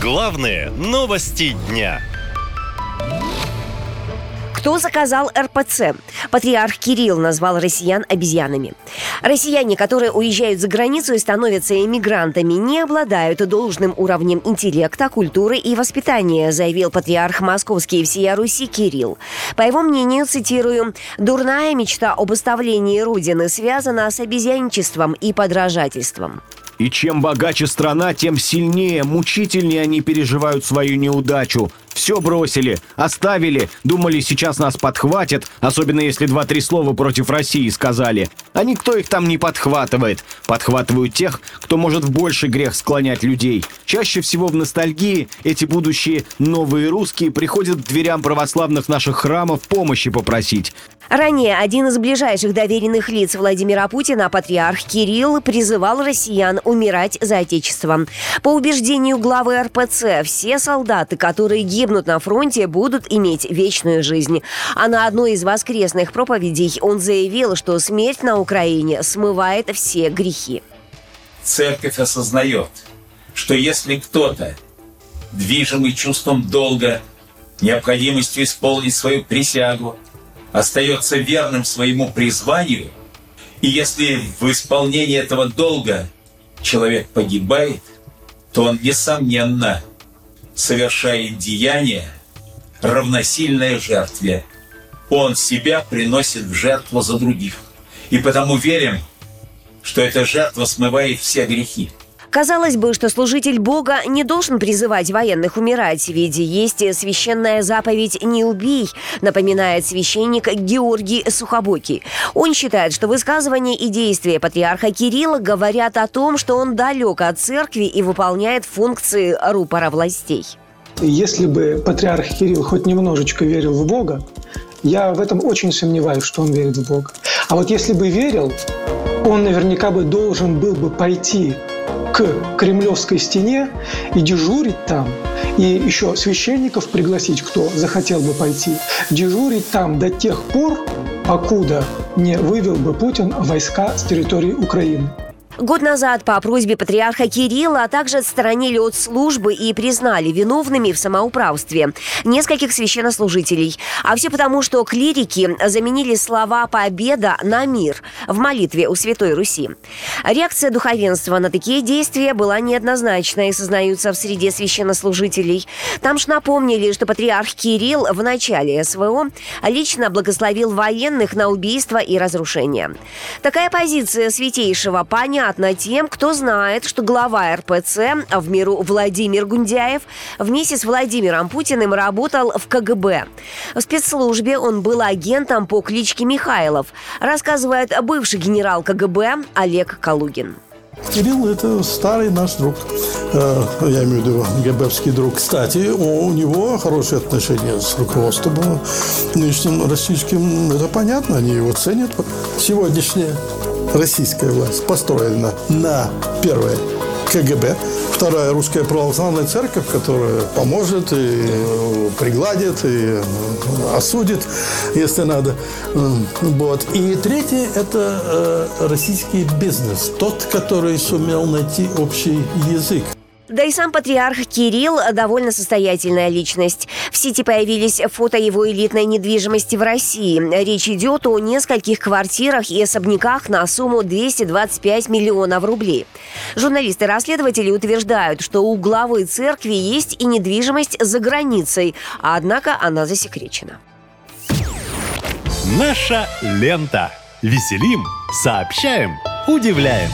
Главные новости дня. Кто заказал РПЦ? Патриарх Кирилл назвал россиян обезьянами. Россияне, которые уезжают за границу и становятся эмигрантами, не обладают должным уровнем интеллекта, культуры и воспитания, заявил патриарх Московский всея Руси Кирилл. По его мнению, цитирую, «дурная мечта об оставлении Родины связана с обезьянничеством и подражательством». И чем богаче страна, тем сильнее, мучительнее они переживают свою неудачу. Все бросили, оставили, думали, сейчас нас подхватят, особенно если два-три слова против России сказали. А никто их там не подхватывает. Подхватывают тех, кто может в больший грех склонять людей. Чаще всего в ностальгии эти будущие новые русские приходят к дверям православных наших храмов помощи попросить. Ранее один из ближайших доверенных лиц Владимира Путина, патриарх Кирилл, призывал россиян умирать за Отечество. По убеждению главы РПЦ, все солдаты, которые гибнут на фронте, будут иметь вечную жизнь. А на одной из воскресных проповедей он заявил, что смерть на Украине смывает все грехи. Церковь осознает, что если кто-то, движимый чувством долга, необходимостью исполнить свою присягу, остается верным своему призванию, и если в исполнении этого долга человек погибает, то он, несомненно, совершает деяние, равносильное жертве. Он себя приносит в жертву за других. И потому верим, что эта жертва смывает все грехи. Казалось бы, что служитель Бога не должен призывать военных умирать, ведь есть священная заповедь «Не убей», напоминает священник Георгий Сухобокий. Он считает, что высказывания и действия патриарха Кирилла говорят о том, что он далек от церкви и выполняет функции рупора властей. Если бы патриарх Кирилл хоть немножечко верил в Бога, я в этом очень сомневаюсь, что он верит в Бога. А вот если бы верил, он наверняка бы должен был бы пойти к Кремлевской стене и дежурить там, и еще священников пригласить, кто захотел бы пойти, дежурить там до тех пор, покуда не вывел бы Путин войска с территории Украины. Год назад по просьбе патриарха Кирилла, а также отстранили от службы и признали виновными в самоуправстве нескольких священнослужителей. А все потому, что клирики заменили слова «победа» на «мир» в молитве у Святой Руси. Реакция духовенства на такие действия была неоднозначной, сознаются в среде священнослужителей. Там ж напомнили, что патриарх Кирилл в начале СВО лично благословил военных на убийство и разрушение. Такая позиция святейшего понятна понятно тем, кто знает, что глава РПЦ в миру Владимир Гундяев вместе с Владимиром Путиным работал в КГБ. В спецслужбе он был агентом по кличке Михайлов, рассказывает бывший генерал КГБ Олег Калугин. Кирилл – это старый наш друг. Э, я имею в виду ГБовский друг. Кстати, у него хорошие отношения с руководством нынешним российским. Это понятно, они его ценят. Сегодняшняя российская власть построена на первое КГБ, вторая русская православная церковь, которая поможет и пригладит, и осудит, если надо. Вот. И третье – это э, российский бизнес, тот, который сумел найти общий язык. Да и сам патриарх Кирилл довольно состоятельная личность. В сети появились фото его элитной недвижимости в России. Речь идет о нескольких квартирах и особняках на сумму 225 миллионов рублей. Журналисты-расследователи утверждают, что у главы церкви есть и недвижимость за границей, однако она засекречена. Наша лента. Веселим, сообщаем, удивляем.